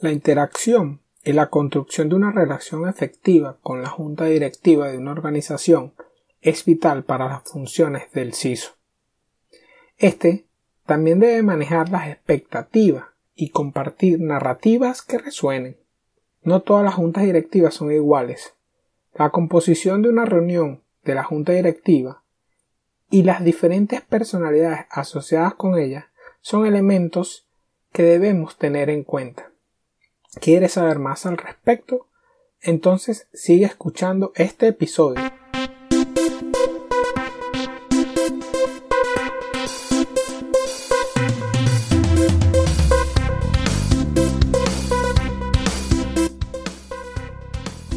La interacción y la construcción de una relación efectiva con la junta directiva de una organización es vital para las funciones del CISO. Este también debe manejar las expectativas y compartir narrativas que resuenen. No todas las juntas directivas son iguales. La composición de una reunión de la junta directiva y las diferentes personalidades asociadas con ella son elementos que debemos tener en cuenta. ¿Quieres saber más al respecto? Entonces sigue escuchando este episodio.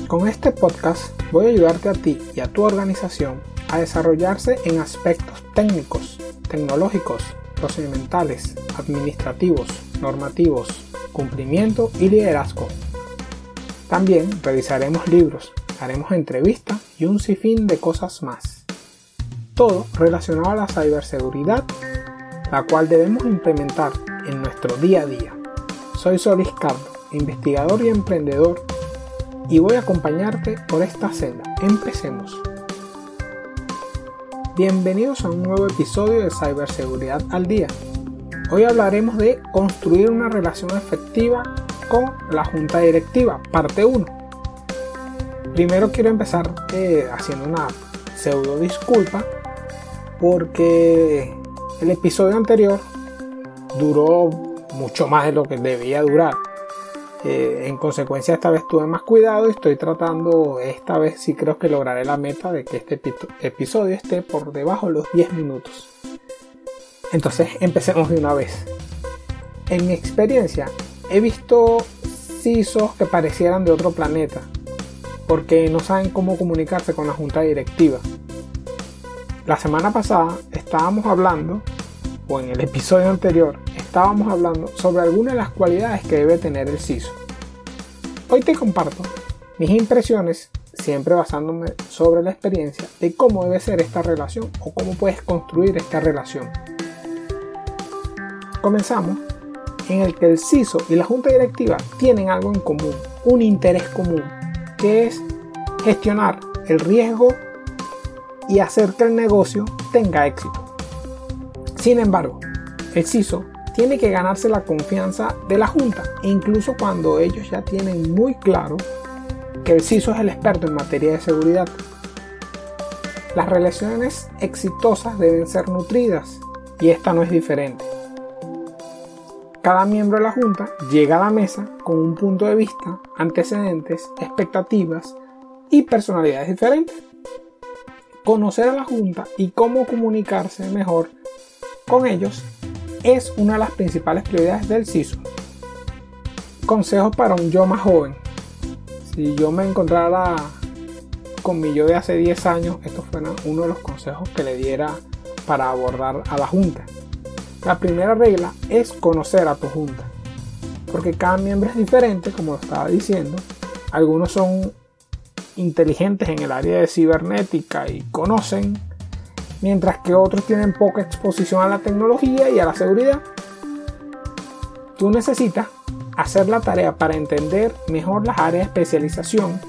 Con este podcast voy a ayudarte a ti y a tu organización a desarrollarse en aspectos técnicos, tecnológicos, procedimentales, administrativos, normativos, cumplimiento y liderazgo. También revisaremos libros, haremos entrevistas y un sinfín de cosas más. Todo relacionado a la ciberseguridad, la cual debemos implementar en nuestro día a día. Soy Solis Cardo, investigador y emprendedor, y voy a acompañarte por esta senda. Empecemos. Bienvenidos a un nuevo episodio de Ciberseguridad al Día Hoy hablaremos de construir una relación efectiva con la junta directiva, parte 1. Primero quiero empezar eh, haciendo una pseudo disculpa porque el episodio anterior duró mucho más de lo que debía durar. Eh, en consecuencia esta vez tuve más cuidado y estoy tratando, esta vez sí creo que lograré la meta de que este episodio esté por debajo de los 10 minutos. Entonces empecemos de una vez. En mi experiencia he visto CISOs que parecieran de otro planeta porque no saben cómo comunicarse con la junta directiva. La semana pasada estábamos hablando, o en el episodio anterior, estábamos hablando sobre algunas de las cualidades que debe tener el CISO. Hoy te comparto mis impresiones, siempre basándome sobre la experiencia de cómo debe ser esta relación o cómo puedes construir esta relación. Comenzamos en el que el CISO y la junta directiva tienen algo en común, un interés común, que es gestionar el riesgo y hacer que el negocio tenga éxito. Sin embargo, el CISO tiene que ganarse la confianza de la junta, e incluso cuando ellos ya tienen muy claro que el CISO es el experto en materia de seguridad. Las relaciones exitosas deben ser nutridas y esta no es diferente. Cada miembro de la Junta llega a la mesa con un punto de vista, antecedentes, expectativas y personalidades diferentes. Conocer a la Junta y cómo comunicarse mejor con ellos es una de las principales prioridades del CISO. Consejos para un yo más joven. Si yo me encontrara con mi yo de hace 10 años, estos fueron uno de los consejos que le diera para abordar a la Junta. La primera regla es conocer a tu junta, porque cada miembro es diferente, como estaba diciendo. Algunos son inteligentes en el área de cibernética y conocen, mientras que otros tienen poca exposición a la tecnología y a la seguridad. Tú necesitas hacer la tarea para entender mejor las áreas de especialización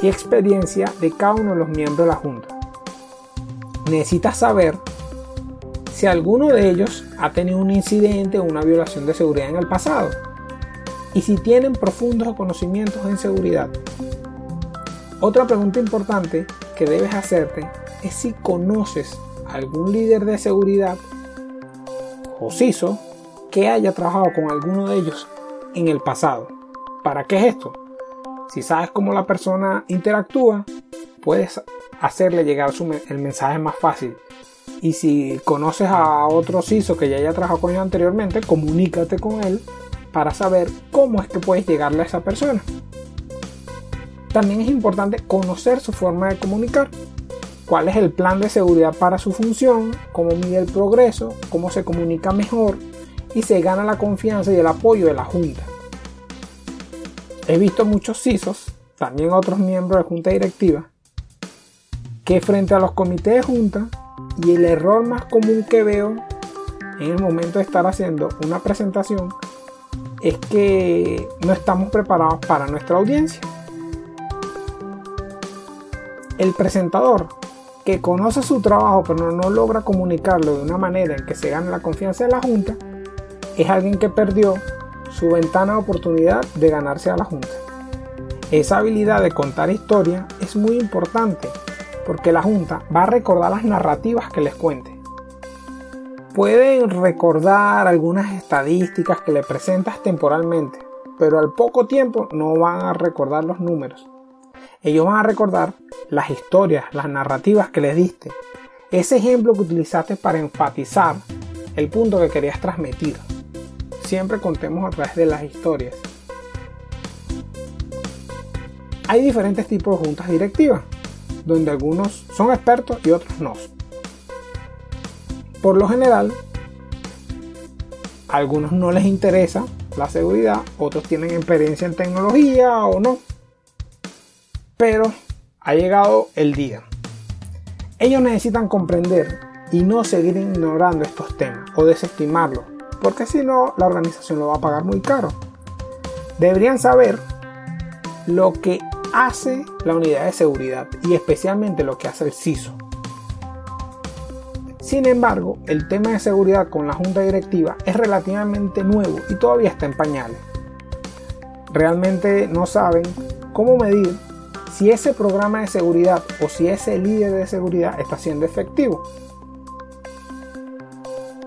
y experiencia de cada uno de los miembros de la junta. Necesitas saber si alguno de ellos ha tenido un incidente o una violación de seguridad en el pasado y si tienen profundos conocimientos en seguridad. Otra pregunta importante que debes hacerte es si conoces algún líder de seguridad o CISO que haya trabajado con alguno de ellos en el pasado. ¿Para qué es esto? Si sabes cómo la persona interactúa, puedes hacerle llegar el mensaje más fácil y si conoces a otro CISO que ya haya trabajado con ellos anteriormente, comunícate con él para saber cómo es que puedes llegarle a esa persona. También es importante conocer su forma de comunicar, cuál es el plan de seguridad para su función, cómo mide el progreso, cómo se comunica mejor y se gana la confianza y el apoyo de la Junta. He visto muchos CISOs, también otros miembros de Junta Directiva, que frente a los comités de Junta y el error más común que veo en el momento de estar haciendo una presentación es que no estamos preparados para nuestra audiencia. El presentador que conoce su trabajo pero no logra comunicarlo de una manera en que se gane la confianza de la Junta, es alguien que perdió su ventana de oportunidad de ganarse a la Junta. Esa habilidad de contar historia es muy importante porque la Junta va a recordar las narrativas que les cuente. Pueden recordar algunas estadísticas que le presentas temporalmente, pero al poco tiempo no van a recordar los números. Ellos van a recordar las historias, las narrativas que les diste, ese ejemplo que utilizaste para enfatizar el punto que querías transmitir. Siempre contemos a través de las historias. Hay diferentes tipos de juntas directivas, donde algunos son expertos y otros no. Por lo general, a algunos no les interesa la seguridad, otros tienen experiencia en tecnología o no. Pero ha llegado el día. Ellos necesitan comprender y no seguir ignorando estos temas o desestimarlos, porque si no, la organización lo va a pagar muy caro. Deberían saber lo que hace la unidad de seguridad y especialmente lo que hace el CISO. Sin embargo, el tema de seguridad con la junta directiva es relativamente nuevo y todavía está en pañales. Realmente no saben cómo medir si ese programa de seguridad o si ese líder de seguridad está siendo efectivo.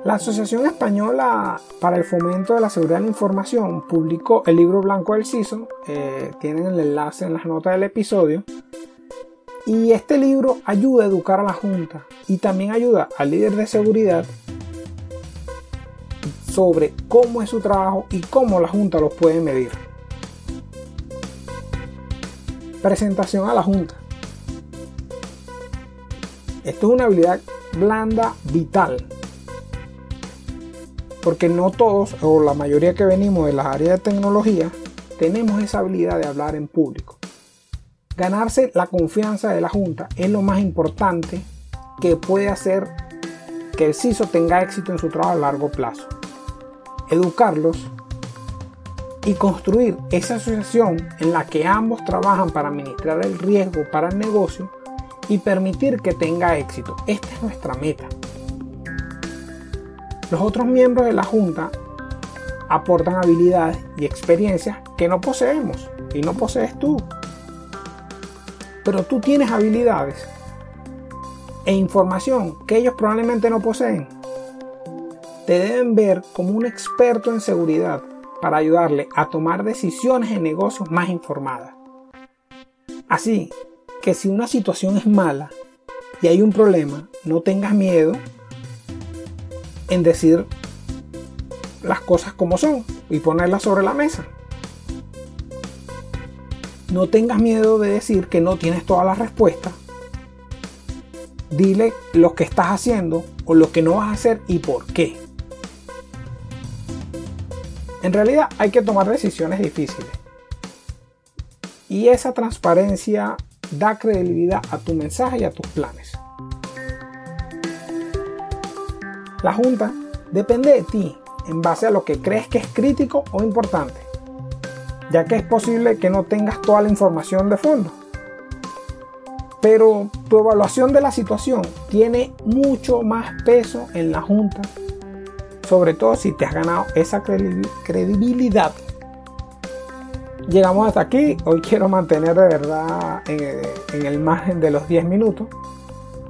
La Asociación Española para el Fomento de la Seguridad de la Información publicó el libro blanco del CISO, eh, tienen el enlace en las notas del episodio, y este libro ayuda a educar a la Junta y también ayuda al líder de seguridad sobre cómo es su trabajo y cómo la Junta los puede medir. Presentación a la Junta. Esto es una habilidad blanda vital porque no todos o la mayoría que venimos de las áreas de tecnología tenemos esa habilidad de hablar en público. Ganarse la confianza de la Junta es lo más importante que puede hacer que el CISO tenga éxito en su trabajo a largo plazo. Educarlos y construir esa asociación en la que ambos trabajan para administrar el riesgo para el negocio y permitir que tenga éxito. Esta es nuestra meta. Los otros miembros de la Junta aportan habilidades y experiencias que no poseemos y no posees tú. Pero tú tienes habilidades e información que ellos probablemente no poseen. Te deben ver como un experto en seguridad para ayudarle a tomar decisiones en negocios más informadas. Así que si una situación es mala y hay un problema, no tengas miedo en decir las cosas como son y ponerlas sobre la mesa. No tengas miedo de decir que no tienes todas las respuestas. Dile lo que estás haciendo o lo que no vas a hacer y por qué. En realidad hay que tomar decisiones difíciles. Y esa transparencia da credibilidad a tu mensaje y a tus planes. La Junta depende de ti en base a lo que crees que es crítico o importante, ya que es posible que no tengas toda la información de fondo. Pero tu evaluación de la situación tiene mucho más peso en la Junta, sobre todo si te has ganado esa credibilidad. Llegamos hasta aquí, hoy quiero mantener de verdad en el margen de los 10 minutos,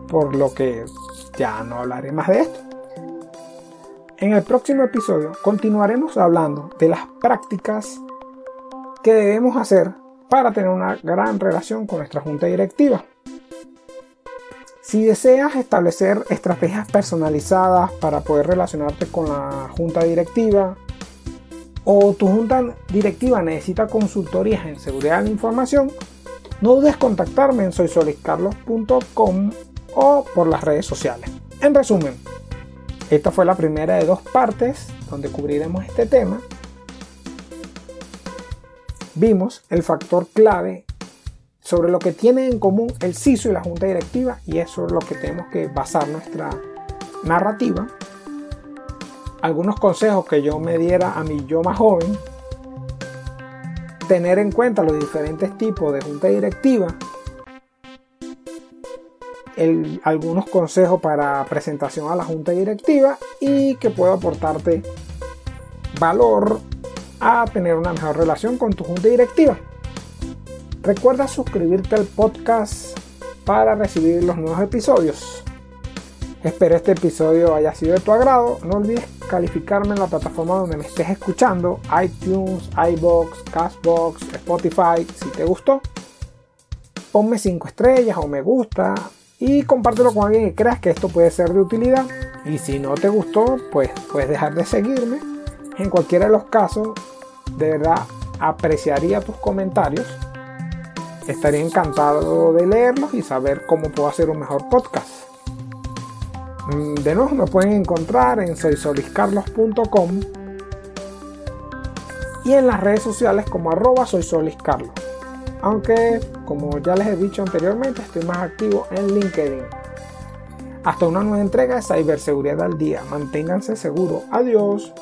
por lo que ya no hablaré más de esto. En el próximo episodio continuaremos hablando de las prácticas que debemos hacer para tener una gran relación con nuestra junta directiva. Si deseas establecer estrategias personalizadas para poder relacionarte con la junta directiva o tu junta directiva necesita consultorías en seguridad de la información, no dudes contactarme en soysoliscarlos.com o por las redes sociales. En resumen, esta fue la primera de dos partes donde cubriremos este tema. Vimos el factor clave sobre lo que tienen en común el CISO y la junta directiva y eso es lo que tenemos que basar nuestra narrativa. Algunos consejos que yo me diera a mi yo más joven tener en cuenta los diferentes tipos de junta directiva, algunos consejos para presentación a la junta directiva y que pueda aportarte valor a tener una mejor relación con tu junta directiva. Recuerda suscribirte al podcast para recibir los nuevos episodios. Espero este episodio haya sido de tu agrado. No olvides calificarme en la plataforma donde me estés escuchando, iTunes, iBox, Castbox, Spotify, si te gustó. Ponme 5 estrellas o me gusta y compártelo con alguien que creas que esto puede ser de utilidad. Y si no te gustó, pues puedes dejar de seguirme. En cualquiera de los casos, de verdad apreciaría tus comentarios. Estaría encantado de leerlos y saber cómo puedo hacer un mejor podcast. Mm, de nuevo me pueden encontrar en soysoliscarlos.com y en las redes sociales como arroba soysoliscarlos. Aunque, como ya les he dicho anteriormente, estoy más activo en LinkedIn. Hasta una nueva entrega de Ciberseguridad al Día. Manténganse seguros. Adiós.